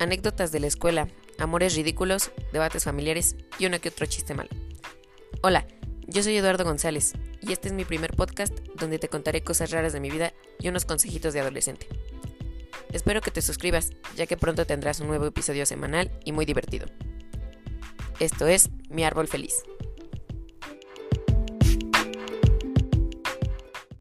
anécdotas de la escuela, amores ridículos, debates familiares y uno que otro chiste malo. Hola, yo soy Eduardo González y este es mi primer podcast donde te contaré cosas raras de mi vida y unos consejitos de adolescente. Espero que te suscribas, ya que pronto tendrás un nuevo episodio semanal y muy divertido. Esto es Mi Árbol Feliz.